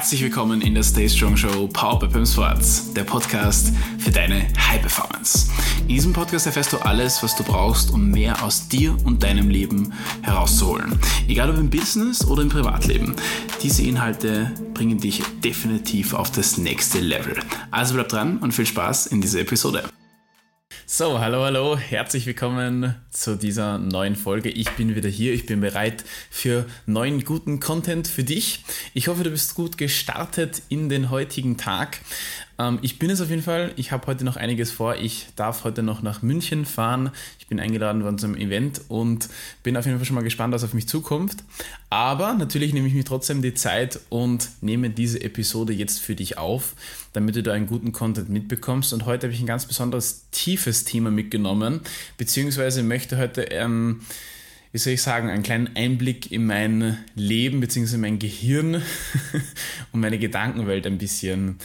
Herzlich willkommen in der Stay Strong Show Power by Pim Sports, der Podcast für deine High Performance. In diesem Podcast erfährst du alles, was du brauchst, um mehr aus dir und deinem Leben herauszuholen. Egal ob im Business oder im Privatleben. Diese Inhalte bringen dich definitiv auf das nächste Level. Also bleib dran und viel Spaß in dieser Episode. So, hallo, hallo, herzlich willkommen zu dieser neuen Folge. Ich bin wieder hier, ich bin bereit für neuen guten Content für dich. Ich hoffe, du bist gut gestartet in den heutigen Tag. Ähm, ich bin es auf jeden Fall. Ich habe heute noch einiges vor. Ich darf heute noch nach München fahren. Ich bin eingeladen worden zum Event und bin auf jeden Fall schon mal gespannt, was auf mich zukommt. Aber natürlich nehme ich mir trotzdem die Zeit und nehme diese Episode jetzt für dich auf, damit du da einen guten Content mitbekommst. Und heute habe ich ein ganz besonderes tiefes Thema mitgenommen, beziehungsweise möchte heute ähm, wie soll ich sagen, einen kleinen Einblick in mein Leben bzw. mein Gehirn und meine Gedankenwelt ein bisschen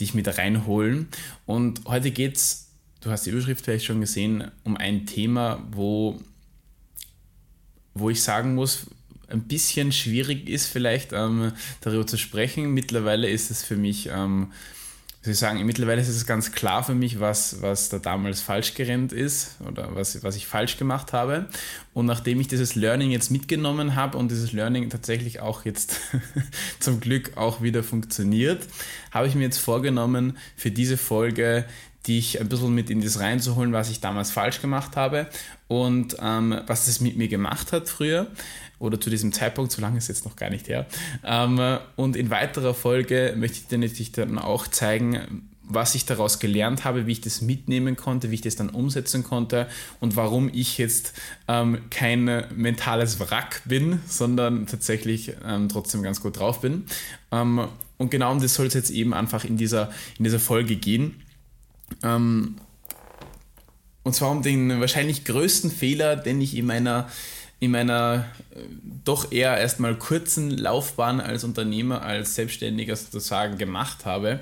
dich mit reinholen. Und heute geht es, du hast die Überschrift vielleicht schon gesehen, um ein Thema, wo, wo ich sagen muss, ein bisschen schwierig ist, vielleicht ähm, darüber zu sprechen. Mittlerweile ist es für mich ähm, ich sagen, mittlerweile ist es ganz klar für mich, was, was da damals falsch gerannt ist oder was, was ich falsch gemacht habe. Und nachdem ich dieses Learning jetzt mitgenommen habe und dieses Learning tatsächlich auch jetzt zum Glück auch wieder funktioniert, habe ich mir jetzt vorgenommen, für diese Folge dich ein bisschen mit in das reinzuholen, was ich damals falsch gemacht habe und ähm, was das mit mir gemacht hat früher oder zu diesem Zeitpunkt, so lange ist jetzt noch gar nicht her. Ähm, und in weiterer Folge möchte ich dir natürlich dann auch zeigen, was ich daraus gelernt habe, wie ich das mitnehmen konnte, wie ich das dann umsetzen konnte und warum ich jetzt ähm, kein mentales Wrack bin, sondern tatsächlich ähm, trotzdem ganz gut drauf bin. Ähm, und genau um das soll es jetzt eben einfach in dieser, in dieser Folge gehen. Ähm, und zwar um den wahrscheinlich größten Fehler, den ich in meiner in meiner äh, doch eher erstmal kurzen Laufbahn als Unternehmer, als Selbstständiger sozusagen gemacht habe.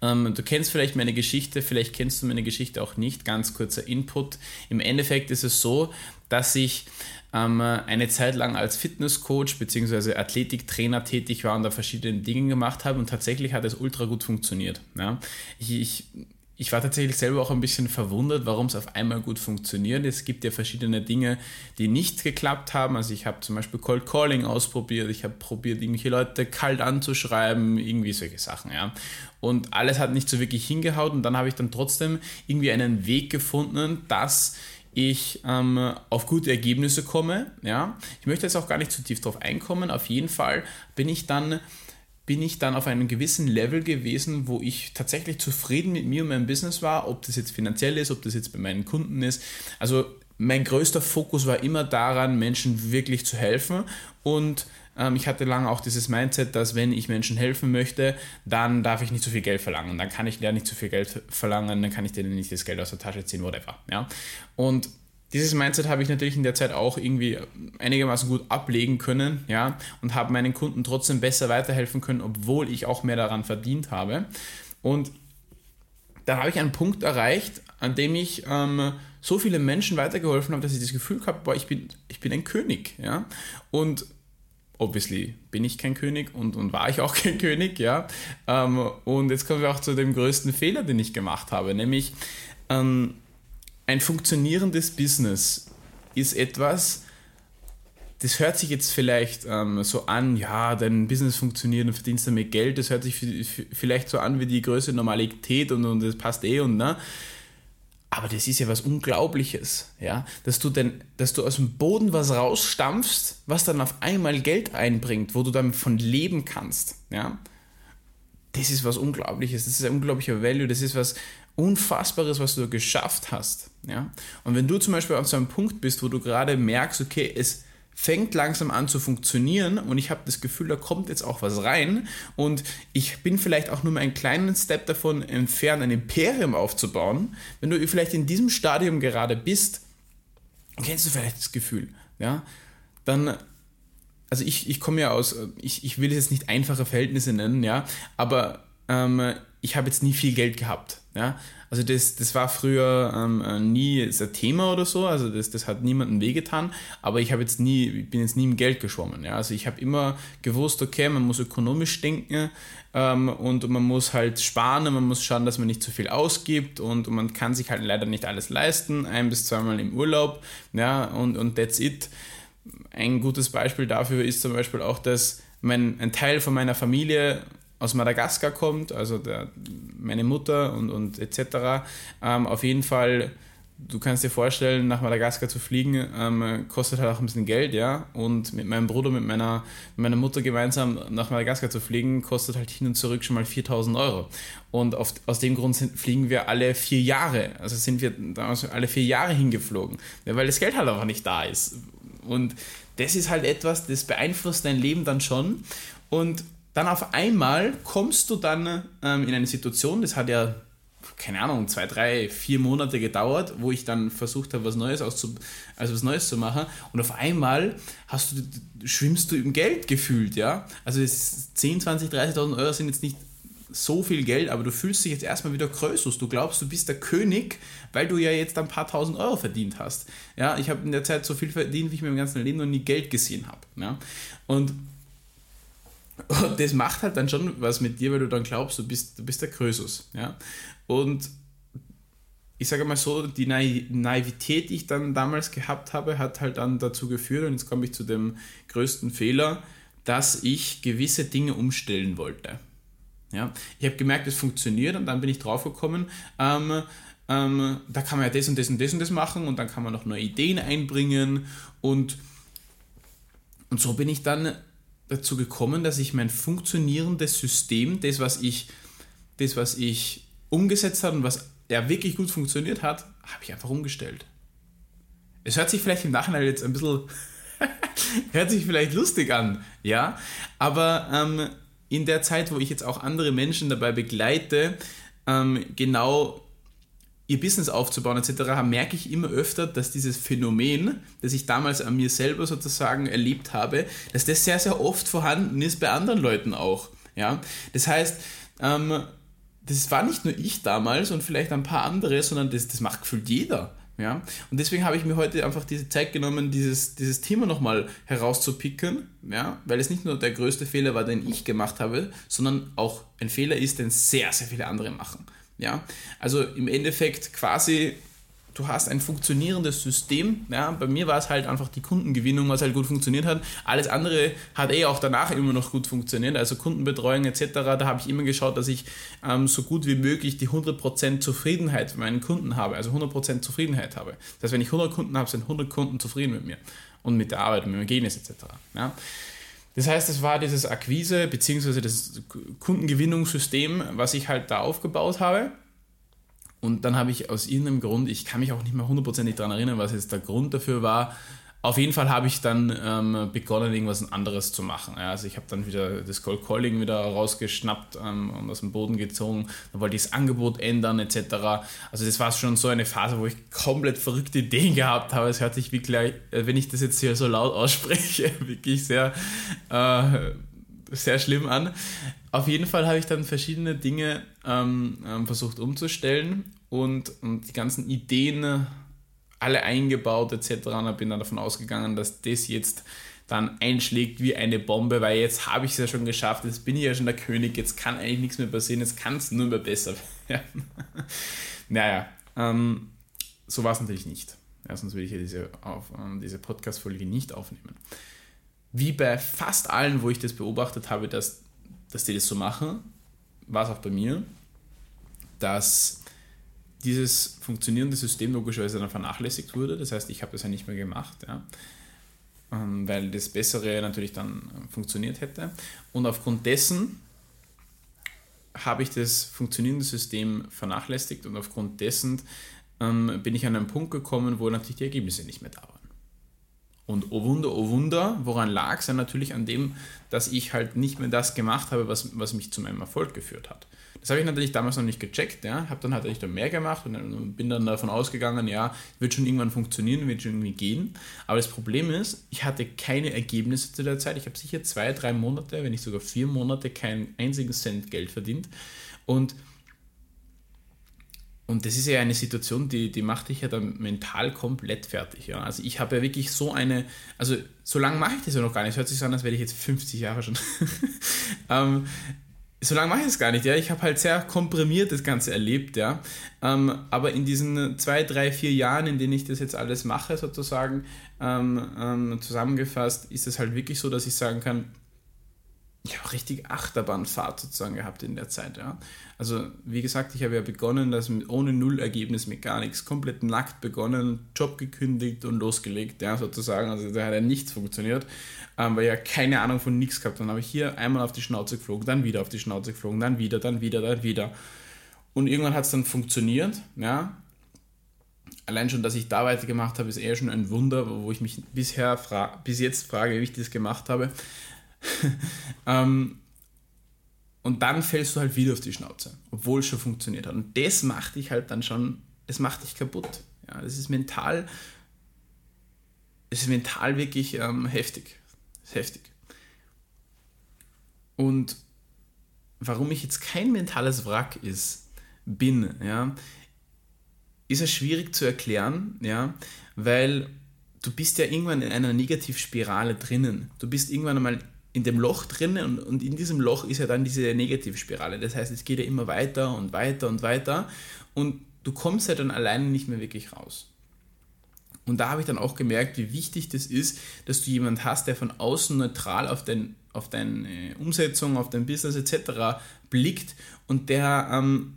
Ähm, du kennst vielleicht meine Geschichte, vielleicht kennst du meine Geschichte auch nicht. Ganz kurzer Input. Im Endeffekt ist es so, dass ich ähm, eine Zeit lang als Fitnesscoach bzw. Athletiktrainer tätig war und da verschiedene Dinge gemacht habe und tatsächlich hat es ultra gut funktioniert. Ich, ich ich war tatsächlich selber auch ein bisschen verwundert, warum es auf einmal gut funktioniert. Es gibt ja verschiedene Dinge, die nicht geklappt haben. Also ich habe zum Beispiel Cold Calling ausprobiert, ich habe probiert, irgendwelche Leute kalt anzuschreiben, irgendwie solche Sachen, ja. Und alles hat nicht so wirklich hingehaut und dann habe ich dann trotzdem irgendwie einen Weg gefunden, dass ich ähm, auf gute Ergebnisse komme. Ja? Ich möchte jetzt auch gar nicht zu tief drauf einkommen. Auf jeden Fall bin ich dann bin ich dann auf einem gewissen Level gewesen, wo ich tatsächlich zufrieden mit mir und meinem Business war, ob das jetzt finanziell ist, ob das jetzt bei meinen Kunden ist. Also mein größter Fokus war immer daran, Menschen wirklich zu helfen und ähm, ich hatte lange auch dieses Mindset, dass wenn ich Menschen helfen möchte, dann darf ich nicht zu viel Geld verlangen. Dann kann ich ja nicht zu viel Geld verlangen, dann kann ich denen nicht das Geld aus der Tasche ziehen, whatever. Ja? Und dieses Mindset habe ich natürlich in der Zeit auch irgendwie einigermaßen gut ablegen können, ja, und habe meinen Kunden trotzdem besser weiterhelfen können, obwohl ich auch mehr daran verdient habe. Und dann habe ich einen Punkt erreicht, an dem ich ähm, so viele Menschen weitergeholfen habe, dass ich das Gefühl habe, boah, ich bin, ich bin ein König, ja. Und obviously bin ich kein König und, und war ich auch kein König, ja. Ähm, und jetzt kommen wir auch zu dem größten Fehler, den ich gemacht habe, nämlich ähm, ein funktionierendes Business ist etwas, das hört sich jetzt vielleicht ähm, so an, ja, dein Business funktioniert und verdienst damit Geld, das hört sich vielleicht so an wie die größte Normalität und, und das passt eh und ne. Aber das ist ja was Unglaubliches, ja, dass du denn, dass du aus dem Boden was rausstampfst, was dann auf einmal Geld einbringt, wo du dann von leben kannst, ja. Das ist was Unglaubliches, das ist ein unglaublicher Value, das ist was, Unfassbares, was du geschafft hast. Ja? Und wenn du zum Beispiel auf so einem Punkt bist, wo du gerade merkst, okay, es fängt langsam an zu funktionieren und ich habe das Gefühl, da kommt jetzt auch was rein und ich bin vielleicht auch nur mal einen kleinen Step davon entfernt, ein Imperium aufzubauen. Wenn du vielleicht in diesem Stadium gerade bist, kennst du vielleicht das Gefühl, ja, dann also ich, ich komme ja aus, ich, ich will jetzt nicht einfache Verhältnisse nennen, ja, aber ähm, ich habe jetzt nie viel Geld gehabt. Ja? Also das, das war früher ähm, nie ein Thema oder so, also das, das hat niemandem wehgetan, aber ich habe jetzt nie, ich bin jetzt nie im Geld geschwommen. Ja? Also ich habe immer gewusst, okay, man muss ökonomisch denken ähm, und man muss halt sparen, man muss schauen, dass man nicht zu viel ausgibt und, und man kann sich halt leider nicht alles leisten, ein bis zweimal im Urlaub, ja, und, und that's it. Ein gutes Beispiel dafür ist zum Beispiel auch, dass mein, ein Teil von meiner Familie aus Madagaskar kommt, also der, meine Mutter und, und etc. Ähm, auf jeden Fall, du kannst dir vorstellen, nach Madagaskar zu fliegen, ähm, kostet halt auch ein bisschen Geld, ja. Und mit meinem Bruder, mit meiner, mit meiner Mutter gemeinsam nach Madagaskar zu fliegen, kostet halt hin und zurück schon mal 4000 Euro. Und auf, aus dem Grund sind, fliegen wir alle vier Jahre. Also sind wir damals alle vier Jahre hingeflogen, ja, weil das Geld halt einfach nicht da ist. Und das ist halt etwas, das beeinflusst dein Leben dann schon. Und dann auf einmal kommst du dann ähm, in eine Situation, das hat ja, keine Ahnung, zwei, drei, vier Monate gedauert, wo ich dann versucht habe, was Neues auszu also was Neues zu machen. Und auf einmal hast du, schwimmst du im Geld gefühlt, ja. Also 10, 20, 30.000 Euro sind jetzt nicht so viel Geld, aber du fühlst dich jetzt erstmal wieder Krösus. Du glaubst, du bist der König, weil du ja jetzt ein paar tausend Euro verdient hast. Ja, ich habe in der Zeit so viel verdient, wie ich mir im ganzen Leben noch nie Geld gesehen habe. Ja? Und und das macht halt dann schon was mit dir, weil du dann glaubst, du bist, du bist der Krösus. Ja? Und ich sage mal so, die Naivität, die ich dann damals gehabt habe, hat halt dann dazu geführt, und jetzt komme ich zu dem größten Fehler, dass ich gewisse Dinge umstellen wollte. Ja? Ich habe gemerkt, es funktioniert und dann bin ich draufgekommen, ähm, ähm, da kann man ja das und das und das und das machen und dann kann man noch neue Ideen einbringen und, und so bin ich dann dazu gekommen, dass ich mein funktionierendes System, das was ich, das, was ich umgesetzt habe und was ja wirklich gut funktioniert hat, habe ich einfach umgestellt. Es hört sich vielleicht im Nachhinein jetzt ein bisschen, hört sich vielleicht lustig an, ja, aber ähm, in der Zeit, wo ich jetzt auch andere Menschen dabei begleite, ähm, genau ihr Business aufzubauen etc., merke ich immer öfter, dass dieses Phänomen, das ich damals an mir selber sozusagen erlebt habe, dass das sehr, sehr oft vorhanden ist bei anderen Leuten auch. Ja? Das heißt, ähm, das war nicht nur ich damals und vielleicht ein paar andere, sondern das, das macht gefühlt jeder. Ja? Und deswegen habe ich mir heute einfach diese Zeit genommen, dieses, dieses Thema nochmal herauszupicken, ja? weil es nicht nur der größte Fehler war, den ich gemacht habe, sondern auch ein Fehler ist, den sehr, sehr viele andere machen. Ja? Also im Endeffekt quasi, du hast ein funktionierendes System. Ja? Bei mir war es halt einfach die Kundengewinnung, was halt gut funktioniert hat. Alles andere hat eh auch danach immer noch gut funktioniert. Also Kundenbetreuung etc., da habe ich immer geschaut, dass ich ähm, so gut wie möglich die 100% Zufriedenheit für meinen Kunden habe. Also 100% Zufriedenheit habe. Das heißt, wenn ich 100 Kunden habe, sind 100 Kunden zufrieden mit mir und mit der Arbeit, mit dem Ergebnis etc. Ja? Das heißt, es war dieses Akquise- bzw. das Kundengewinnungssystem, was ich halt da aufgebaut habe. Und dann habe ich aus irgendeinem Grund, ich kann mich auch nicht mehr hundertprozentig daran erinnern, was jetzt der Grund dafür war, auf jeden Fall habe ich dann ähm, begonnen, irgendwas anderes zu machen. Ja, also ich habe dann wieder das Cold Calling wieder rausgeschnappt ähm, und aus dem Boden gezogen. Dann wollte ich das Angebot ändern etc. Also das war schon so eine Phase, wo ich komplett verrückte Ideen gehabt habe. Es hört sich wirklich, äh, wenn ich das jetzt hier so laut ausspreche, wirklich sehr, äh, sehr schlimm an. Auf jeden Fall habe ich dann verschiedene Dinge ähm, ähm versucht umzustellen und, und die ganzen Ideen alle eingebaut etc. Und bin dann davon ausgegangen, dass das jetzt dann einschlägt wie eine Bombe, weil jetzt habe ich es ja schon geschafft, jetzt bin ich ja schon der König, jetzt kann eigentlich nichts mehr passieren, jetzt kann es nur mehr besser werden. naja, ähm, so war es natürlich nicht. Ja, sonst würde ich ja diese, ähm, diese Podcast-Folge nicht aufnehmen. Wie bei fast allen, wo ich das beobachtet habe, dass, dass die das so machen, war es auch bei mir, dass dieses funktionierende System logischerweise dann vernachlässigt wurde. Das heißt, ich habe das ja nicht mehr gemacht, ja, ähm, weil das Bessere natürlich dann äh, funktioniert hätte. Und aufgrund dessen habe ich das funktionierende System vernachlässigt und aufgrund dessen ähm, bin ich an einen Punkt gekommen, wo natürlich die Ergebnisse nicht mehr da waren. Und oh Wunder, oh Wunder, woran lag es? Ja, natürlich an dem, dass ich halt nicht mehr das gemacht habe, was, was mich zu meinem Erfolg geführt hat. Das habe ich natürlich damals noch nicht gecheckt, ja, habe dann halt echt mehr gemacht und bin dann davon ausgegangen, ja, wird schon irgendwann funktionieren, wird schon irgendwie gehen. Aber das Problem ist, ich hatte keine Ergebnisse zu der Zeit. Ich habe sicher zwei, drei Monate, wenn nicht sogar vier Monate keinen einzigen Cent Geld verdient. Und und das ist ja eine Situation, die, die macht dich ja dann mental komplett fertig. Ja? Also ich habe ja wirklich so eine, also so lange mache ich das ja noch gar nicht. Es hört sich so an, als wäre ich jetzt 50 Jahre schon. ähm, so lange mache ich es gar nicht, ja. Ich habe halt sehr komprimiert das Ganze erlebt, ja. Ähm, aber in diesen zwei, drei, vier Jahren, in denen ich das jetzt alles mache, sozusagen, ähm, ähm, zusammengefasst, ist es halt wirklich so, dass ich sagen kann, ich habe richtig Achterbahnfahrt sozusagen gehabt in der Zeit, ja. Also, wie gesagt, ich habe ja begonnen, das ohne Nullergebnis, mit gar nichts, komplett nackt begonnen, Job gekündigt und losgelegt, ja, sozusagen. Also, da hat ja nichts funktioniert, ähm, weil ich ja keine Ahnung von nichts gehabt Dann habe ich hier einmal auf die Schnauze geflogen, dann wieder auf die Schnauze geflogen, dann wieder, dann wieder, dann wieder. Und irgendwann hat es dann funktioniert, ja. Allein schon, dass ich da weitergemacht habe, ist eher schon ein Wunder, wo ich mich bisher bis jetzt frage, wie ich das gemacht habe. ähm, und dann fällst du halt wieder auf die Schnauze, obwohl es schon funktioniert hat. Und das macht dich halt dann schon, das macht dich kaputt. Ja, das ist mental, das ist mental wirklich ähm, heftig. Heftig. Und warum ich jetzt kein mentales Wrack ist, bin, ja, ist ja schwierig zu erklären, ja, weil du bist ja irgendwann in einer Negativspirale drinnen. Du bist irgendwann einmal in dem Loch drin und, und in diesem Loch ist ja dann diese Negativspirale. Das heißt, es geht ja immer weiter und weiter und weiter und du kommst ja dann alleine nicht mehr wirklich raus. Und da habe ich dann auch gemerkt, wie wichtig das ist, dass du jemanden hast, der von außen neutral auf, dein, auf deine Umsetzung, auf dein Business etc. blickt und der ähm,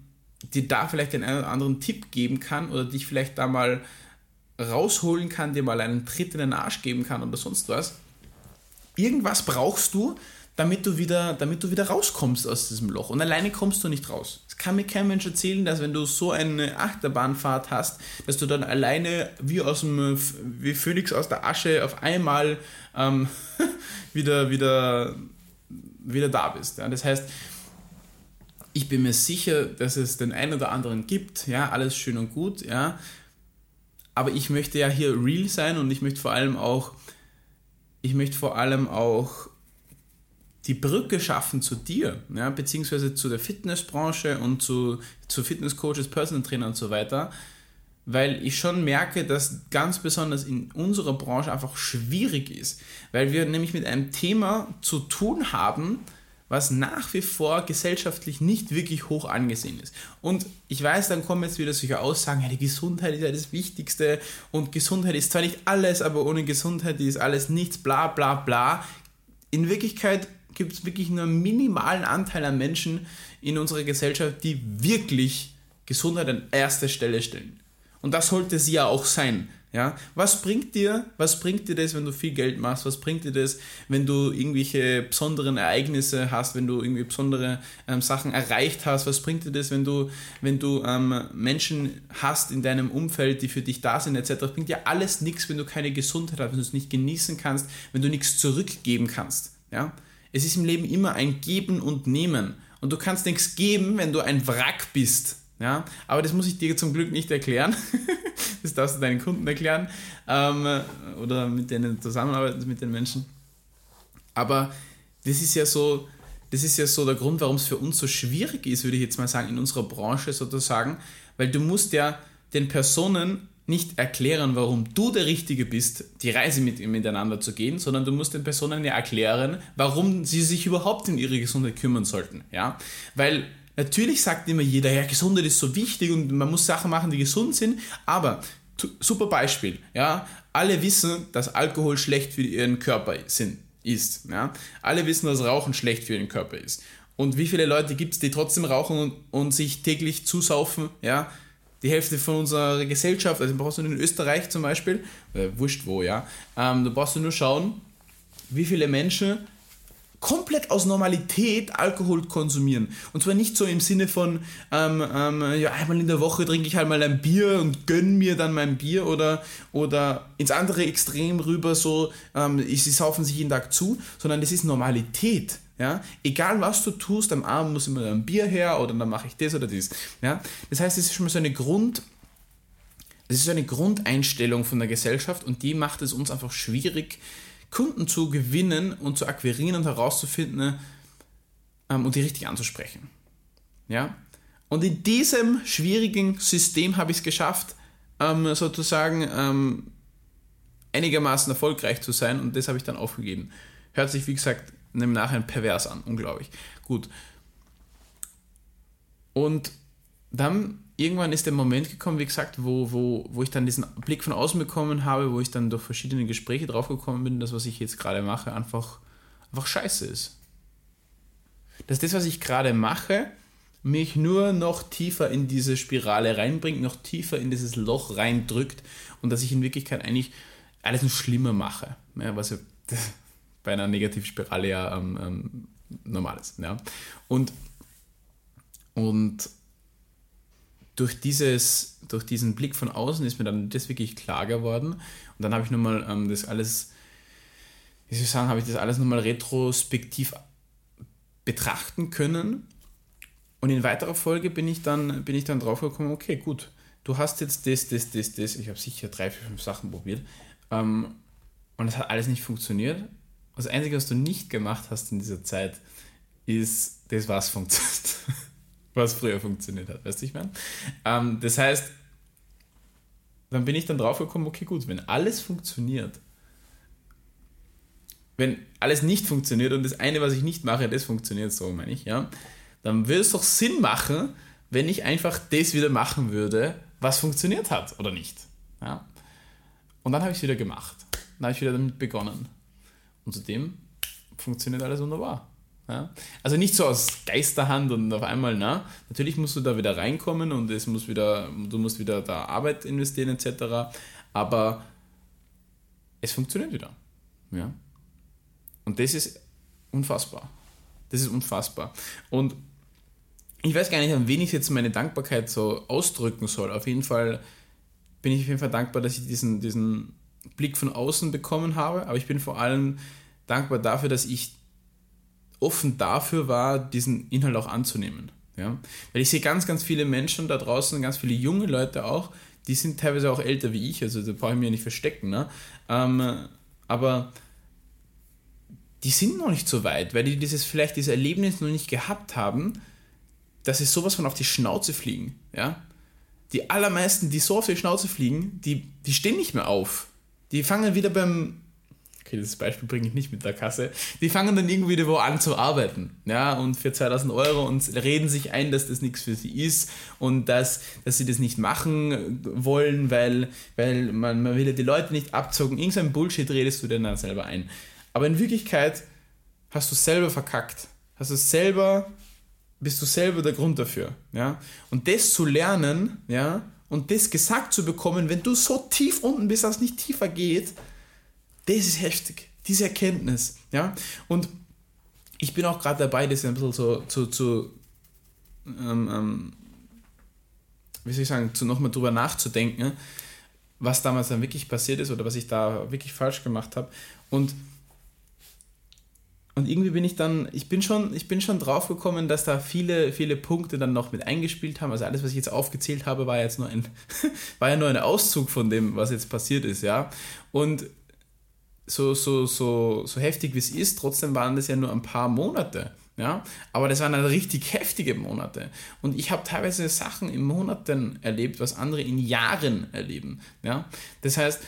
dir da vielleicht den einen oder anderen Tipp geben kann oder dich vielleicht da mal rausholen kann, dir mal einen Tritt in den Arsch geben kann oder sonst was irgendwas brauchst du, damit du wieder, damit du wieder rauskommst aus diesem Loch. Und alleine kommst du nicht raus. Es kann mir kein Mensch erzählen, dass wenn du so eine Achterbahnfahrt hast, dass du dann alleine wie aus dem, wie Phönix aus der Asche auf einmal ähm, wieder, wieder, wieder da bist. Ja? Das heißt, ich bin mir sicher, dass es den einen oder anderen gibt, ja, alles schön und gut, ja. Aber ich möchte ja hier real sein und ich möchte vor allem auch ich möchte vor allem auch die Brücke schaffen zu dir, ja, beziehungsweise zu der Fitnessbranche und zu, zu Fitnesscoaches, Personal Trainer und so weiter, weil ich schon merke, dass ganz besonders in unserer Branche einfach schwierig ist, weil wir nämlich mit einem Thema zu tun haben, was nach wie vor gesellschaftlich nicht wirklich hoch angesehen ist. Und ich weiß, dann kommen jetzt wieder solche Aussagen, ja, die Gesundheit ist ja das Wichtigste und Gesundheit ist zwar nicht alles, aber ohne Gesundheit ist alles nichts, bla bla bla. In Wirklichkeit gibt es wirklich nur einen minimalen Anteil an Menschen in unserer Gesellschaft, die wirklich Gesundheit an erster Stelle stellen. Und das sollte sie ja auch sein. Ja, was bringt dir, was bringt dir das, wenn du viel Geld machst? Was bringt dir das, wenn du irgendwelche besonderen Ereignisse hast, wenn du irgendwie besondere ähm, Sachen erreicht hast? Was bringt dir das, wenn du, wenn du ähm, Menschen hast in deinem Umfeld, die für dich da sind, etc. Das bringt dir alles nichts, wenn du keine Gesundheit hast, wenn du es nicht genießen kannst, wenn du nichts zurückgeben kannst. Ja, es ist im Leben immer ein Geben und Nehmen. Und du kannst nichts geben, wenn du ein Wrack bist. Ja, aber das muss ich dir zum Glück nicht erklären. das darfst du deinen Kunden erklären ähm, oder mit denen zusammenarbeiten, mit den Menschen. Aber das ist ja so, das ist ja so der Grund, warum es für uns so schwierig ist, würde ich jetzt mal sagen, in unserer Branche sozusagen, weil du musst ja den Personen nicht erklären, warum du der Richtige bist, die Reise mit, miteinander zu gehen, sondern du musst den Personen ja erklären, warum sie sich überhaupt in ihre Gesundheit kümmern sollten. Ja? Weil Natürlich sagt immer jeder, ja, Gesundheit ist so wichtig und man muss Sachen machen, die gesund sind, aber super Beispiel, ja, alle wissen, dass Alkohol schlecht für ihren Körper sind, ist, ja. Alle wissen, dass Rauchen schlecht für ihren Körper ist. Und wie viele Leute gibt es, die trotzdem rauchen und, und, sich täglich zusaufen, ja? Die Hälfte von unserer Gesellschaft, also brauchst du in Österreich zum Beispiel, äh, wurscht wo, ja, ähm, da brauchst nur schauen, wie viele Menschen komplett aus Normalität Alkohol konsumieren. Und zwar nicht so im Sinne von, ähm, ähm, ja, einmal in der Woche trinke ich halt mal ein Bier und gönn mir dann mein Bier oder, oder ins andere Extrem rüber, so, ähm, sie saufen sich jeden Tag zu, sondern das ist Normalität. Ja? Egal was du tust, am Abend muss immer ein Bier her oder dann mache ich das oder das. Ja? Das heißt, es ist schon mal so eine Grund, das ist eine Grundeinstellung von der Gesellschaft und die macht es uns einfach schwierig, Kunden zu gewinnen und zu akquirieren und herauszufinden ähm, und die richtig anzusprechen. Ja? Und in diesem schwierigen System habe ich es geschafft, ähm, sozusagen ähm, einigermaßen erfolgreich zu sein und das habe ich dann aufgegeben. Hört sich, wie gesagt, im Nachhinein pervers an, unglaublich. Gut. Und dann irgendwann ist der Moment gekommen, wie gesagt, wo, wo, wo ich dann diesen Blick von außen bekommen habe, wo ich dann durch verschiedene Gespräche draufgekommen bin, dass was ich jetzt gerade mache, einfach, einfach scheiße ist. Dass das, was ich gerade mache, mich nur noch tiefer in diese Spirale reinbringt, noch tiefer in dieses Loch reindrückt und dass ich in Wirklichkeit eigentlich alles noch schlimmer mache. Ja, was ja bei einer Negativspirale ja ähm, ähm, normal ist. Ja. Und, und durch, dieses, durch diesen Blick von außen ist mir dann das wirklich klar geworden. Und dann habe ich nochmal ähm, das alles, wie soll ich sagen, habe ich das alles nochmal retrospektiv betrachten können. Und in weiterer Folge bin ich dann, bin ich dann drauf gekommen, okay, gut, du hast jetzt das, das, das, das. Ich habe sicher drei, vier, fünf Sachen probiert. Ähm, und es hat alles nicht funktioniert. Das Einzige, was du nicht gemacht hast in dieser Zeit, ist das, was funktioniert was früher funktioniert hat, weißt du, ich meine? Ähm, das heißt, dann bin ich dann drauf gekommen, okay, gut, wenn alles funktioniert, wenn alles nicht funktioniert und das eine, was ich nicht mache, das funktioniert, so meine ich, ja, dann würde es doch Sinn machen, wenn ich einfach das wieder machen würde, was funktioniert hat oder nicht. Ja? Und dann habe ich es wieder gemacht. Dann habe ich wieder damit begonnen. Und zudem funktioniert alles wunderbar. Ja? Also nicht so aus Geisterhand und auf einmal, na, natürlich musst du da wieder reinkommen und es muss wieder, du musst wieder da Arbeit investieren etc. Aber es funktioniert wieder. Ja? Und das ist unfassbar. Das ist unfassbar. Und ich weiß gar nicht, an wen ich jetzt meine Dankbarkeit so ausdrücken soll. Auf jeden Fall bin ich auf jeden Fall dankbar, dass ich diesen, diesen Blick von außen bekommen habe, aber ich bin vor allem dankbar dafür, dass ich offen dafür war, diesen Inhalt auch anzunehmen. Ja? Weil ich sehe ganz, ganz viele Menschen da draußen, ganz viele junge Leute auch, die sind teilweise auch älter wie ich, also da brauche ich mir nicht verstecken. Ne? Ähm, aber die sind noch nicht so weit, weil die dieses vielleicht dieses Erlebnis noch nicht gehabt haben, dass sie sowas von auf die Schnauze fliegen. Ja? Die allermeisten, die so auf die Schnauze fliegen, die, die stehen nicht mehr auf. Die fangen wieder beim okay, das Beispiel bringe ich nicht mit der Kasse, die fangen dann irgendwie wo an zu arbeiten, ja, und für 2000 Euro und reden sich ein, dass das nichts für sie ist und dass, dass sie das nicht machen wollen, weil, weil man, man will ja die Leute nicht abzocken. Irgendein Bullshit redest du dir dann selber ein. Aber in Wirklichkeit hast du selber verkackt. Hast du selber, bist du selber der Grund dafür, ja. Und das zu lernen, ja, und das gesagt zu bekommen, wenn du so tief unten bist, dass es nicht tiefer geht, das ist heftig, diese Erkenntnis. Ja? Und ich bin auch gerade dabei, das ein bisschen so zu, zu ähm, ähm, wie soll ich sagen, zu nochmal drüber nachzudenken, was damals dann wirklich passiert ist oder was ich da wirklich falsch gemacht habe. Und, und irgendwie bin ich dann, ich bin schon, ich bin schon drauf gekommen, dass da viele, viele Punkte dann noch mit eingespielt haben. Also alles, was ich jetzt aufgezählt habe, war jetzt nur ein, war ja nur ein Auszug von dem, was jetzt passiert ist, ja. Und so, so, so, so heftig wie es ist, trotzdem waren das ja nur ein paar Monate. Ja, aber das waren dann richtig heftige Monate. Und ich habe teilweise Sachen in Monaten erlebt, was andere in Jahren erleben. Ja, das heißt,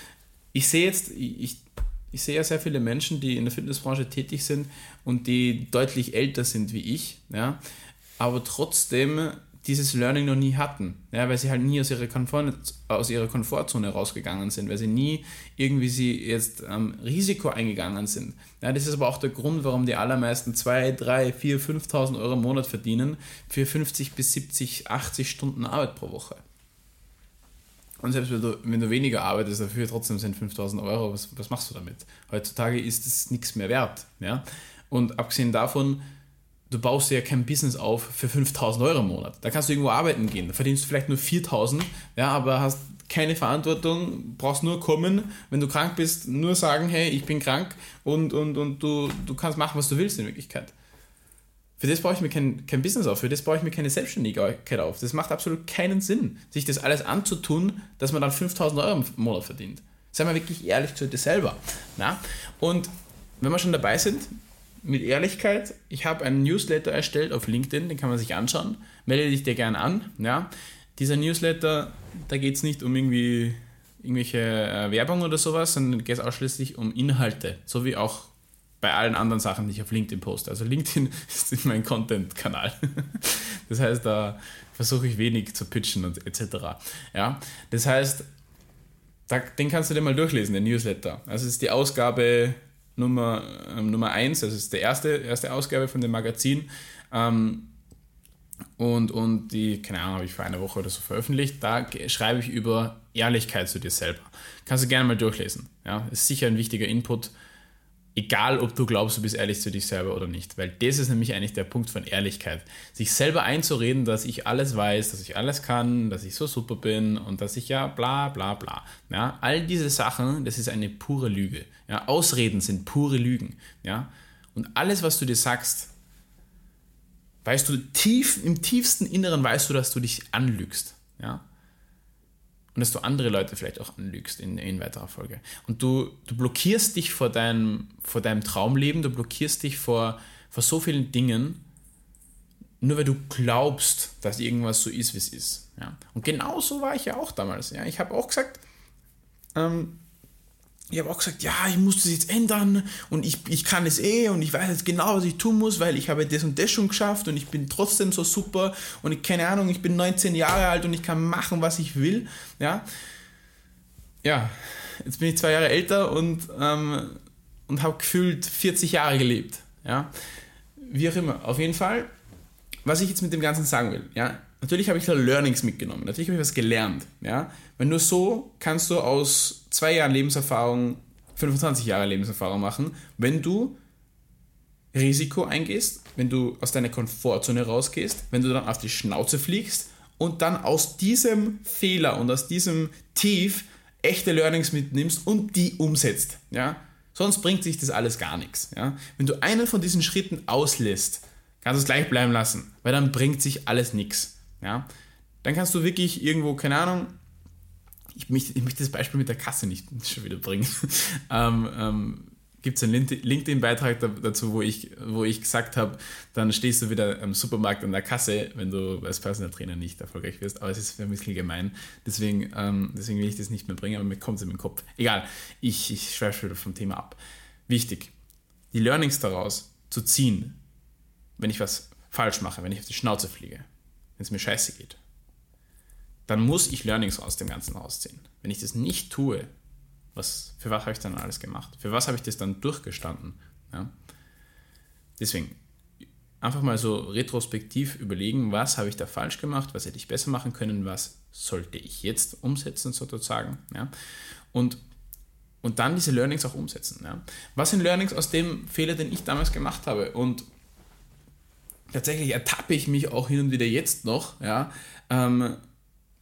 ich sehe jetzt, ich, ich sehe ja sehr viele Menschen, die in der Fitnessbranche tätig sind und die deutlich älter sind wie ich. Ja, aber trotzdem dieses Learning noch nie hatten, ja, weil sie halt nie aus ihrer, aus ihrer Komfortzone rausgegangen sind, weil sie nie irgendwie sie jetzt ähm, Risiko eingegangen sind. Ja, das ist aber auch der Grund, warum die allermeisten 2, 3, 4, 5.000 Euro im Monat verdienen für 50 bis 70, 80 Stunden Arbeit pro Woche. Und selbst wenn du, wenn du weniger arbeitest, dafür trotzdem sind 5000 Euro, was, was machst du damit? Heutzutage ist es nichts mehr wert. Ja? Und abgesehen davon, du baust ja kein Business auf für 5000 Euro im Monat. Da kannst du irgendwo arbeiten gehen, da verdienst du vielleicht nur 4000, ja, aber hast keine Verantwortung, brauchst nur kommen, wenn du krank bist, nur sagen, hey, ich bin krank und, und, und du, du kannst machen, was du willst in Wirklichkeit. Für das brauche ich mir kein, kein Business auf, für das brauche ich mir keine Selbstständigkeit auf. Das macht absolut keinen Sinn, sich das alles anzutun, dass man dann 5000 Euro im Monat verdient. Sei mal wirklich ehrlich zu dir selber. Na? Und wenn wir schon dabei sind, mit Ehrlichkeit, ich habe einen Newsletter erstellt auf LinkedIn, den kann man sich anschauen. Melde dich dir gerne an. Ja? Dieser Newsletter, da geht es nicht um irgendwie irgendwelche äh, Werbung oder sowas, sondern geht es ausschließlich um Inhalte, so wie auch bei allen anderen Sachen, die ich auf LinkedIn poste. Also LinkedIn ist mein Content-Kanal. Das heißt, da versuche ich wenig zu pitchen und etc. Ja? Das heißt, den kannst du dir mal durchlesen, den Newsletter. Also es ist die Ausgabe Nummer, äh, Nummer 1, also es ist die erste, erste Ausgabe von dem Magazin. Ähm, und, und die, keine Ahnung, habe ich vor einer Woche oder so veröffentlicht. Da schreibe ich über Ehrlichkeit zu dir selber. Kannst du gerne mal durchlesen. Ja, ist sicher ein wichtiger Input. Egal, ob du glaubst, du bist ehrlich zu dich selber oder nicht. Weil das ist nämlich eigentlich der Punkt von Ehrlichkeit. Sich selber einzureden, dass ich alles weiß, dass ich alles kann, dass ich so super bin und dass ich ja bla bla bla. Ja, all diese Sachen, das ist eine pure Lüge. Ja, Ausreden sind pure Lügen. Ja, und alles, was du dir sagst, weißt du tief, im tiefsten Inneren weißt du, dass du dich anlügst. Ja, und dass du andere Leute vielleicht auch anlügst in, in weiterer Folge. Und du, du blockierst dich vor deinem, vor deinem Traumleben, du blockierst dich vor, vor so vielen Dingen, nur weil du glaubst, dass irgendwas so ist, wie es ist. Ja? Und genau so war ich ja auch damals. Ja? Ich habe auch gesagt, ähm, ich habe auch gesagt, ja, ich muss das jetzt ändern und ich, ich kann es eh und ich weiß jetzt genau, was ich tun muss, weil ich habe das und das schon geschafft und ich bin trotzdem so super und ich, keine Ahnung, ich bin 19 Jahre alt und ich kann machen, was ich will. Ja, ja jetzt bin ich zwei Jahre älter und, ähm, und habe gefühlt 40 Jahre gelebt. Ja, wie auch immer. Auf jeden Fall, was ich jetzt mit dem Ganzen sagen will, ja, natürlich habe ich da Learnings mitgenommen, natürlich habe ich was gelernt. Ja? Weil nur so kannst du aus zwei Jahren Lebenserfahrung 25 Jahre Lebenserfahrung machen, wenn du Risiko eingehst, wenn du aus deiner Komfortzone rausgehst, wenn du dann auf die Schnauze fliegst und dann aus diesem Fehler und aus diesem Tief echte Learnings mitnimmst und die umsetzt. Ja? Sonst bringt sich das alles gar nichts. Ja? Wenn du einen von diesen Schritten auslässt, kannst du es gleich bleiben lassen, weil dann bringt sich alles nichts. Ja? Dann kannst du wirklich irgendwo, keine Ahnung, ich möchte, ich möchte das Beispiel mit der Kasse nicht schon wieder bringen. ähm, ähm, Gibt es einen LinkedIn-Beitrag dazu, wo ich, wo ich gesagt habe, dann stehst du wieder am Supermarkt an der Kasse, wenn du als Personal Trainer nicht erfolgreich wirst. Aber es ist ein bisschen gemein. Deswegen, ähm, deswegen will ich das nicht mehr bringen, aber mir kommt es in den Kopf. Egal, ich, ich schweife wieder vom Thema ab. Wichtig, die Learnings daraus zu ziehen, wenn ich was falsch mache, wenn ich auf die Schnauze fliege wenn es mir scheiße geht, dann muss ich Learnings aus dem Ganzen rausziehen. Wenn ich das nicht tue, was, für was habe ich dann alles gemacht? Für was habe ich das dann durchgestanden? Ja? Deswegen, einfach mal so retrospektiv überlegen, was habe ich da falsch gemacht, was hätte ich besser machen können, was sollte ich jetzt umsetzen sozusagen. Ja? Und, und dann diese Learnings auch umsetzen. Ja? Was sind Learnings aus dem Fehler, den ich damals gemacht habe? Und tatsächlich ertappe ich mich auch hin und wieder jetzt noch, ja, ähm,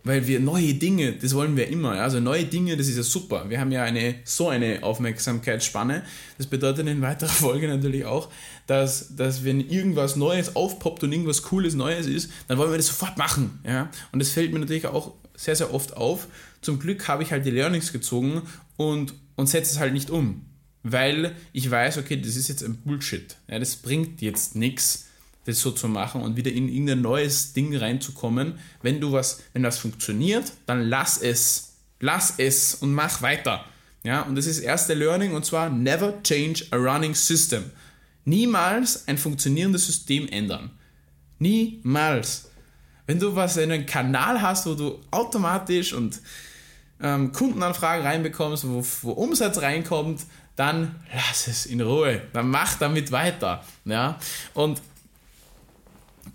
weil wir neue Dinge, das wollen wir immer, ja, also neue Dinge, das ist ja super. Wir haben ja eine so eine Aufmerksamkeitsspanne. Das bedeutet in weiterer Folge natürlich auch, dass, dass wenn irgendwas Neues aufpoppt und irgendwas Cooles Neues ist, dann wollen wir das sofort machen, ja. Und das fällt mir natürlich auch sehr, sehr oft auf. Zum Glück habe ich halt die Learnings gezogen und, und setze es halt nicht um. Weil ich weiß, okay, das ist jetzt ein Bullshit. Ja, das bringt jetzt nichts das so zu machen und wieder in irgendein neues Ding reinzukommen. Wenn du was, wenn das funktioniert, dann lass es. Lass es und mach weiter. Ja, und das ist das erste Learning und zwar never change a running system. Niemals ein funktionierendes System ändern. Niemals. Wenn du was in einen Kanal hast, wo du automatisch und ähm, Kundenanfragen reinbekommst, wo, wo Umsatz reinkommt, dann lass es in Ruhe. Dann mach damit weiter. Ja? Und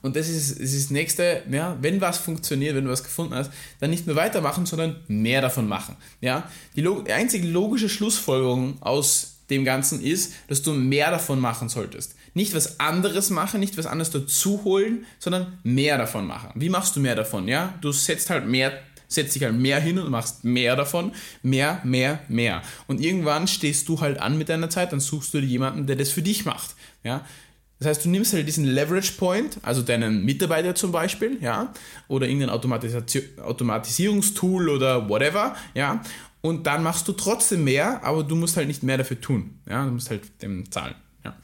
und das ist, das ist das nächste, ja, wenn was funktioniert, wenn du was gefunden hast, dann nicht nur weitermachen, sondern mehr davon machen. Ja? Die, log die einzige logische Schlussfolgerung aus dem Ganzen ist, dass du mehr davon machen solltest. nicht was anderes machen, nicht was anderes dazu holen, sondern mehr davon machen. Wie machst du mehr davon? Ja, du setzt halt mehr, setzt dich halt mehr hin und machst mehr davon, mehr, mehr, mehr. Und irgendwann stehst du halt an mit deiner Zeit, dann suchst du dir jemanden, der das für dich macht. Ja, das heißt, du nimmst halt diesen Leverage Point, also deinen Mitarbeiter zum Beispiel, ja, oder irgendein Automatisierungstool oder whatever, ja, und dann machst du trotzdem mehr, aber du musst halt nicht mehr dafür tun, ja, du musst halt dem zahlen, ja.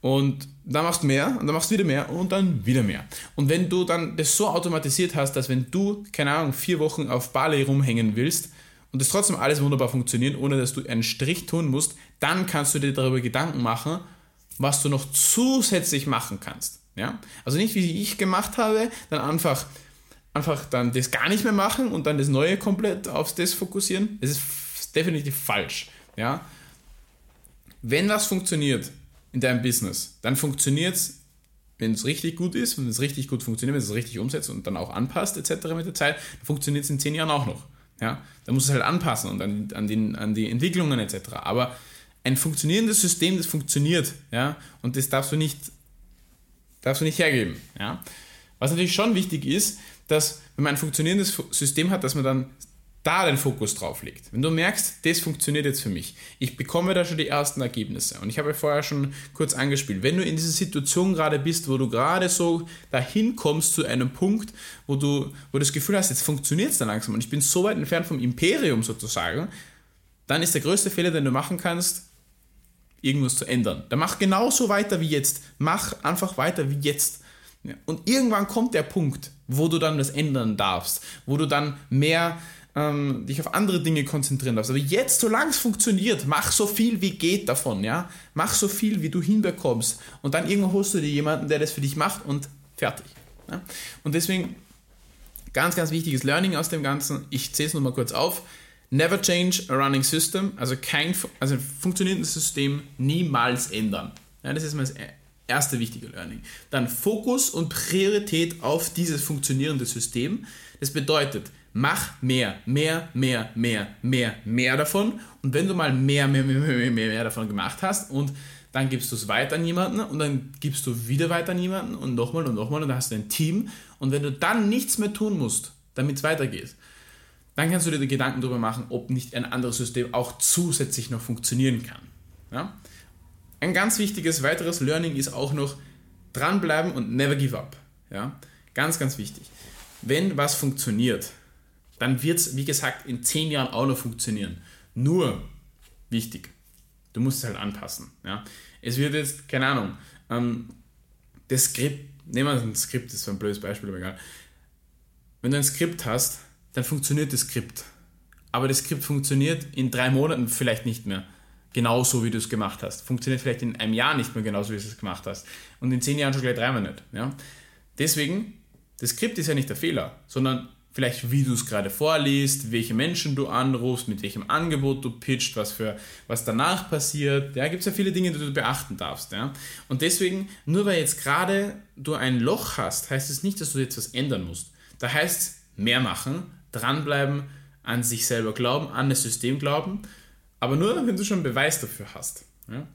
Und dann machst du mehr und dann machst du wieder mehr und dann wieder mehr. Und wenn du dann das so automatisiert hast, dass wenn du, keine Ahnung, vier Wochen auf Bali rumhängen willst und das trotzdem alles wunderbar funktioniert, ohne dass du einen Strich tun musst, dann kannst du dir darüber Gedanken machen, was du noch zusätzlich machen kannst. Ja? Also nicht wie ich gemacht habe, dann einfach, einfach dann das gar nicht mehr machen und dann das Neue komplett auf das fokussieren. Das ist definitiv falsch. Ja? Wenn was funktioniert in deinem Business, dann funktioniert es, wenn es richtig gut ist, wenn es richtig gut funktioniert, wenn es richtig umsetzt und dann auch anpasst etc. mit der Zeit, dann funktioniert es in zehn Jahren auch noch. Ja? Da muss es halt anpassen und an, an, den, an die Entwicklungen etc. Aber ein funktionierendes System, das funktioniert, ja, und das darfst du nicht, darfst du nicht hergeben, ja. Was natürlich schon wichtig ist, dass, wenn man ein funktionierendes System hat, dass man dann da den Fokus drauf legt. Wenn du merkst, das funktioniert jetzt für mich, ich bekomme da schon die ersten Ergebnisse. Und ich habe vorher schon kurz angespielt, wenn du in dieser Situation gerade bist, wo du gerade so dahin kommst zu einem Punkt, wo du, wo du das Gefühl hast, jetzt funktioniert es dann langsam und ich bin so weit entfernt vom Imperium sozusagen, dann ist der größte Fehler, den du machen kannst, irgendwas zu ändern. Dann mach genauso weiter wie jetzt. Mach einfach weiter wie jetzt. Und irgendwann kommt der Punkt, wo du dann das ändern darfst, wo du dann mehr ähm, dich auf andere Dinge konzentrieren darfst. Aber jetzt, solange es funktioniert, mach so viel wie geht davon, ja. Mach so viel, wie du hinbekommst. Und dann irgendwann holst du dir jemanden, der das für dich macht und fertig. Ja? Und deswegen ganz, ganz wichtiges Learning aus dem Ganzen. Ich zähle es nochmal kurz auf. Never change a running system, also kein also ein funktionierendes System niemals ändern. Ja, das ist mal das erste wichtige Learning. Dann Fokus und Priorität auf dieses funktionierende System. Das bedeutet, mach mehr, mehr, mehr, mehr, mehr, mehr davon. Und wenn du mal mehr, mehr, mehr, mehr, mehr, mehr davon gemacht hast und dann gibst du es weiter an jemanden und dann gibst du wieder weiter an jemanden und nochmal und nochmal und dann hast du ein Team. Und wenn du dann nichts mehr tun musst, damit es weitergeht, dann kannst du dir Gedanken darüber machen, ob nicht ein anderes System auch zusätzlich noch funktionieren kann. Ja? Ein ganz wichtiges weiteres Learning ist auch noch dranbleiben und never give up. Ja? Ganz, ganz wichtig. Wenn was funktioniert, dann wird es, wie gesagt, in zehn Jahren auch noch funktionieren. Nur, wichtig, du musst es halt anpassen. Ja? Es wird jetzt, keine Ahnung, ähm, das Skript, nehmen wir ein Skript, das ist ein blödes Beispiel, aber egal. Wenn du ein Skript hast, dann funktioniert das Skript. Aber das Skript funktioniert in drei Monaten vielleicht nicht mehr genauso, wie du es gemacht hast. Funktioniert vielleicht in einem Jahr nicht mehr genauso, wie du es gemacht hast. Und in zehn Jahren schon gleich dreimal nicht. Ja? Deswegen, das Skript ist ja nicht der Fehler, sondern vielleicht wie du es gerade vorliest, welche Menschen du anrufst, mit welchem Angebot du pitcht, was, für, was danach passiert. Da ja, gibt es ja viele Dinge, die du beachten darfst. Ja? Und deswegen, nur weil jetzt gerade du ein Loch hast, heißt es nicht, dass du jetzt was ändern musst. Da heißt es mehr machen, dranbleiben, an sich selber glauben, an das System glauben, aber nur, wenn du schon Beweis dafür hast. Ja?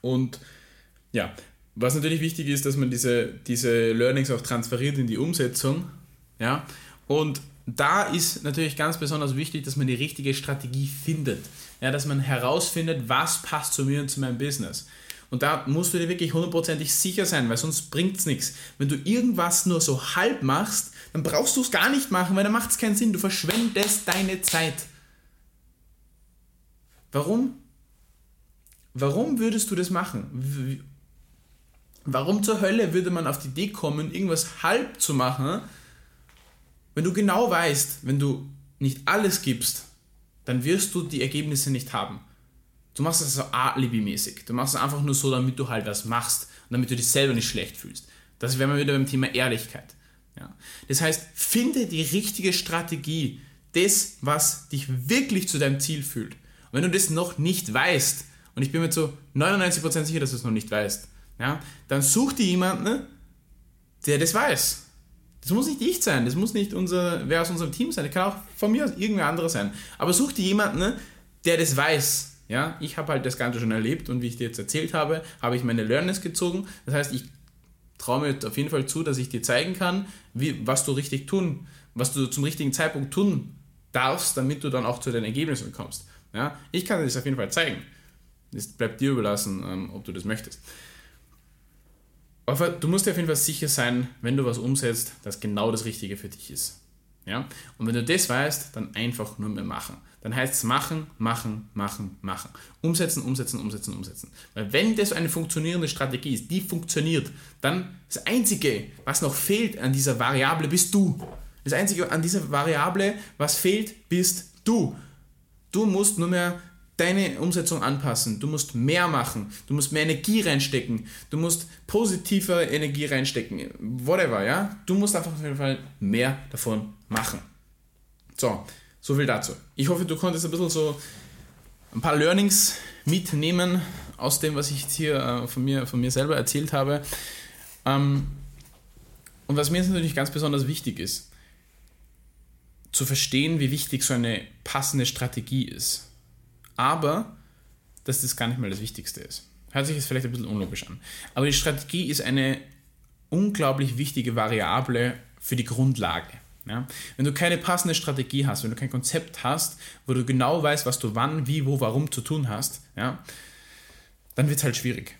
Und ja, was natürlich wichtig ist, dass man diese, diese Learnings auch transferiert in die Umsetzung. Ja? Und da ist natürlich ganz besonders wichtig, dass man die richtige Strategie findet. Ja, dass man herausfindet, was passt zu mir und zu meinem Business. Und da musst du dir wirklich hundertprozentig sicher sein, weil sonst bringt es nichts. Wenn du irgendwas nur so halb machst, dann brauchst du es gar nicht machen, weil dann macht es keinen Sinn. Du verschwendest deine Zeit. Warum? Warum würdest du das machen? Warum zur Hölle würde man auf die Idee kommen, irgendwas halb zu machen, wenn du genau weißt, wenn du nicht alles gibst, dann wirst du die Ergebnisse nicht haben. Du machst es so alibi-mäßig. Du machst es einfach nur so, damit du halt was machst und damit du dich selber nicht schlecht fühlst. Das wäre mal wieder beim Thema Ehrlichkeit. Ja. Das heißt, finde die richtige Strategie, das, was dich wirklich zu deinem Ziel fühlt. Und wenn du das noch nicht weißt, und ich bin mir zu 99% sicher, dass du es noch nicht weißt, ja, dann such dir jemanden, der das weiß. Das muss nicht ich sein, das muss nicht unser, wer aus unserem Team sein, das kann auch von mir aus irgendwer anderer sein. Aber such dir jemanden, der das weiß, Ja, ich habe halt das Ganze schon erlebt und wie ich dir jetzt erzählt habe, habe ich meine Learnings gezogen. Das heißt, ich traue mir auf jeden Fall zu, dass ich dir zeigen kann, wie, was du richtig tun, was du zum richtigen Zeitpunkt tun darfst, damit du dann auch zu den Ergebnissen kommst. Ja, ich kann dir das auf jeden Fall zeigen. Es bleibt dir überlassen, ähm, ob du das möchtest. Aber du musst dir auf jeden Fall sicher sein, wenn du was umsetzt, dass genau das Richtige für dich ist. Ja? Und wenn du das weißt, dann einfach nur mehr machen. Dann heißt es machen, machen, machen, machen. Umsetzen, umsetzen, umsetzen, umsetzen. Weil wenn das eine funktionierende Strategie ist, die funktioniert, dann das Einzige, was noch fehlt an dieser Variable, bist du. Das Einzige an dieser Variable, was fehlt, bist du. Du musst nur mehr deine Umsetzung anpassen. Du musst mehr machen. Du musst mehr Energie reinstecken. Du musst positive Energie reinstecken. Whatever, ja? Du musst einfach auf jeden Fall mehr davon machen. So, so viel dazu. Ich hoffe, du konntest ein bisschen so ein paar Learnings mitnehmen aus dem, was ich jetzt hier äh, von, mir, von mir selber erzählt habe. Ähm, und was mir jetzt natürlich ganz besonders wichtig ist, zu verstehen, wie wichtig so eine passende Strategie ist. Aber, dass das gar nicht mal das Wichtigste ist. Hört sich jetzt vielleicht ein bisschen unlogisch an. Aber die Strategie ist eine unglaublich wichtige Variable für die Grundlage. Ja? Wenn du keine passende Strategie hast, wenn du kein Konzept hast, wo du genau weißt, was du wann, wie, wo, warum zu tun hast, ja, dann wird es halt schwierig.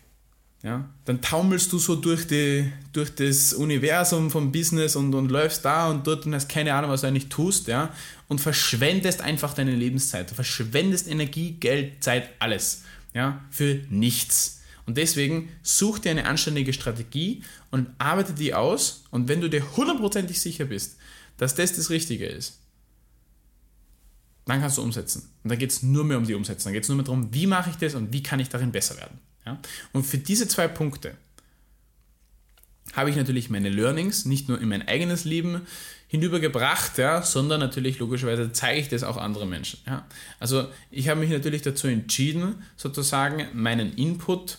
Ja? Dann taumelst du so durch, die, durch das Universum vom Business und, und läufst da und dort und hast keine Ahnung, was du eigentlich tust, ja? und verschwendest einfach deine Lebenszeit. Du verschwendest Energie, Geld, Zeit, alles ja? für nichts. Und deswegen such dir eine anständige Strategie und arbeite die aus. Und wenn du dir hundertprozentig sicher bist, dass das das Richtige ist, dann kannst du umsetzen. Und dann geht es nur mehr um die Umsetzung. Dann geht es nur mehr darum, wie mache ich das und wie kann ich darin besser werden. Ja? Und für diese zwei Punkte habe ich natürlich meine Learnings nicht nur in mein eigenes Leben hinübergebracht, ja, sondern natürlich logischerweise zeige ich das auch anderen Menschen. Ja. Also ich habe mich natürlich dazu entschieden, sozusagen meinen Input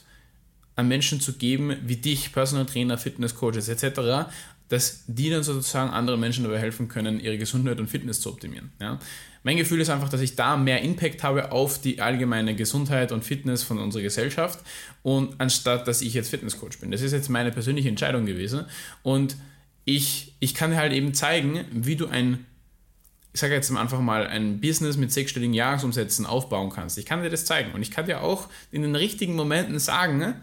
an Menschen zu geben, wie dich, Personal Trainer, Fitness Coaches etc., dass die dann sozusagen anderen Menschen dabei helfen können, ihre Gesundheit und Fitness zu optimieren. Ja. Mein Gefühl ist einfach, dass ich da mehr Impact habe auf die allgemeine Gesundheit und Fitness von unserer Gesellschaft und anstatt, dass ich jetzt Fitnesscoach bin. Das ist jetzt meine persönliche Entscheidung gewesen und ich, ich kann halt eben zeigen, wie du ein ich sage jetzt einfach mal, ein Business mit sechsstelligen Jahresumsätzen aufbauen kannst. Ich kann dir das zeigen. Und ich kann dir auch in den richtigen Momenten sagen,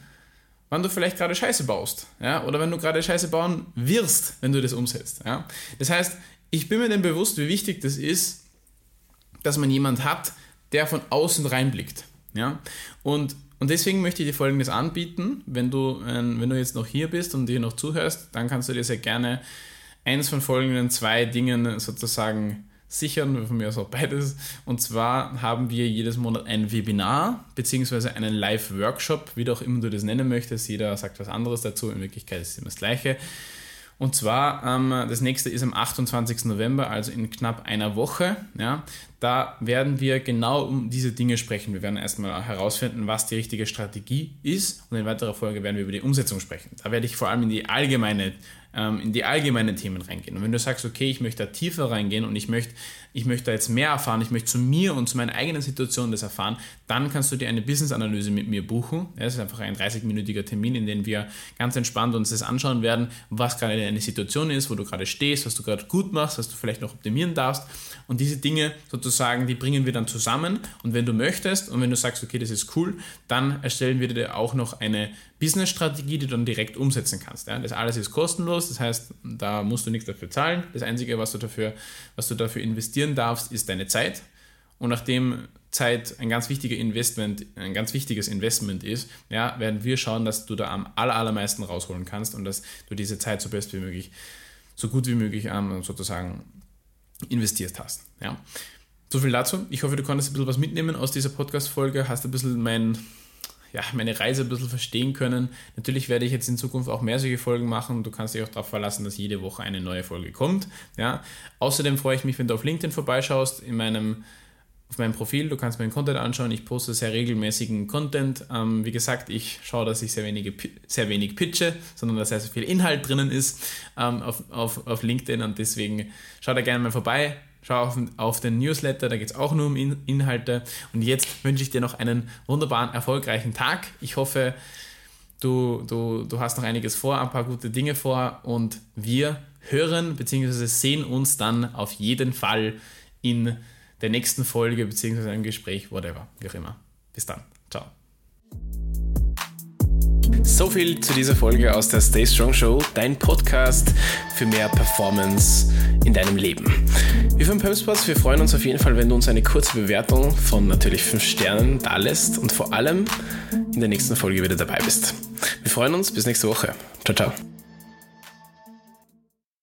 wann du vielleicht gerade Scheiße baust. Ja? Oder wenn du gerade Scheiße bauen wirst, wenn du das umsetzt. Ja? Das heißt, ich bin mir denn bewusst, wie wichtig das ist, dass man jemand hat, der von außen reinblickt. Ja? Und, und deswegen möchte ich dir Folgendes anbieten. Wenn du, wenn du jetzt noch hier bist und dir noch zuhörst, dann kannst du dir sehr gerne eins von folgenden zwei Dingen sozusagen sichern, von mir aus auch beides. Und zwar haben wir jedes Monat ein Webinar beziehungsweise einen Live-Workshop, wie auch immer du das nennen möchtest. Jeder sagt was anderes dazu. In Wirklichkeit ist es immer das Gleiche. Und zwar, ähm, das nächste ist am 28. November, also in knapp einer Woche. Ja, da werden wir genau um diese Dinge sprechen. Wir werden erstmal herausfinden, was die richtige Strategie ist. Und in weiterer Folge werden wir über die Umsetzung sprechen. Da werde ich vor allem in die allgemeine ähm, in die allgemeinen Themen reingehen. Und wenn du sagst, okay, ich möchte da tiefer reingehen und ich möchte, ich möchte da jetzt mehr erfahren, ich möchte zu mir und zu meiner eigenen Situation das erfahren, dann kannst du dir eine Business-Analyse mit mir buchen. Ja, das ist einfach ein 30-minütiger Termin, in dem wir ganz entspannt uns das anschauen werden, was gerade deine Situation ist, wo du gerade stehst, was du gerade gut machst, was du vielleicht noch optimieren darfst. Und diese Dinge sozusagen, die bringen wir dann zusammen. Und wenn du möchtest und wenn du sagst, okay, das ist cool, dann erstellen wir dir auch noch eine Business-Strategie, die du dann direkt umsetzen kannst. Das alles ist kostenlos, das heißt, da musst du nichts dafür zahlen. Das Einzige, was du dafür, was du dafür investieren darfst, ist deine Zeit. Und nachdem Zeit ein ganz wichtiger Investment, ein ganz wichtiges Investment ist, ja, werden wir schauen, dass du da am allermeisten rausholen kannst und dass du diese Zeit so best wie möglich, so gut wie möglich ähm, sozusagen investiert hast. Ja. So viel dazu. Ich hoffe, du konntest ein bisschen was mitnehmen aus dieser Podcast-Folge, hast ein bisschen mein ja, meine Reise ein bisschen verstehen können. Natürlich werde ich jetzt in Zukunft auch mehr solche Folgen machen. Du kannst dich auch darauf verlassen, dass jede Woche eine neue Folge kommt. Ja. Außerdem freue ich mich, wenn du auf LinkedIn vorbeischaust, in meinem, auf meinem Profil. Du kannst meinen Content anschauen. Ich poste sehr regelmäßigen Content. Ähm, wie gesagt, ich schaue, dass ich sehr, wenige, sehr wenig pitche, sondern dass sehr, sehr viel Inhalt drinnen ist ähm, auf, auf, auf LinkedIn. Und deswegen schau da gerne mal vorbei schau auf, auf den Newsletter, da geht es auch nur um In Inhalte. Und jetzt wünsche ich dir noch einen wunderbaren, erfolgreichen Tag. Ich hoffe, du, du, du hast noch einiges vor, ein paar gute Dinge vor und wir hören bzw. sehen uns dann auf jeden Fall in der nächsten Folge bzw. einem Gespräch, whatever, wie auch immer. Bis dann. So viel zu dieser Folge aus der Stay Strong Show, dein Podcast für mehr Performance in deinem Leben. Wir von Pumspots, wir freuen uns auf jeden Fall, wenn du uns eine kurze Bewertung von natürlich 5 Sternen da lässt und vor allem in der nächsten Folge wieder dabei bist. Wir freuen uns, bis nächste Woche. Ciao, ciao.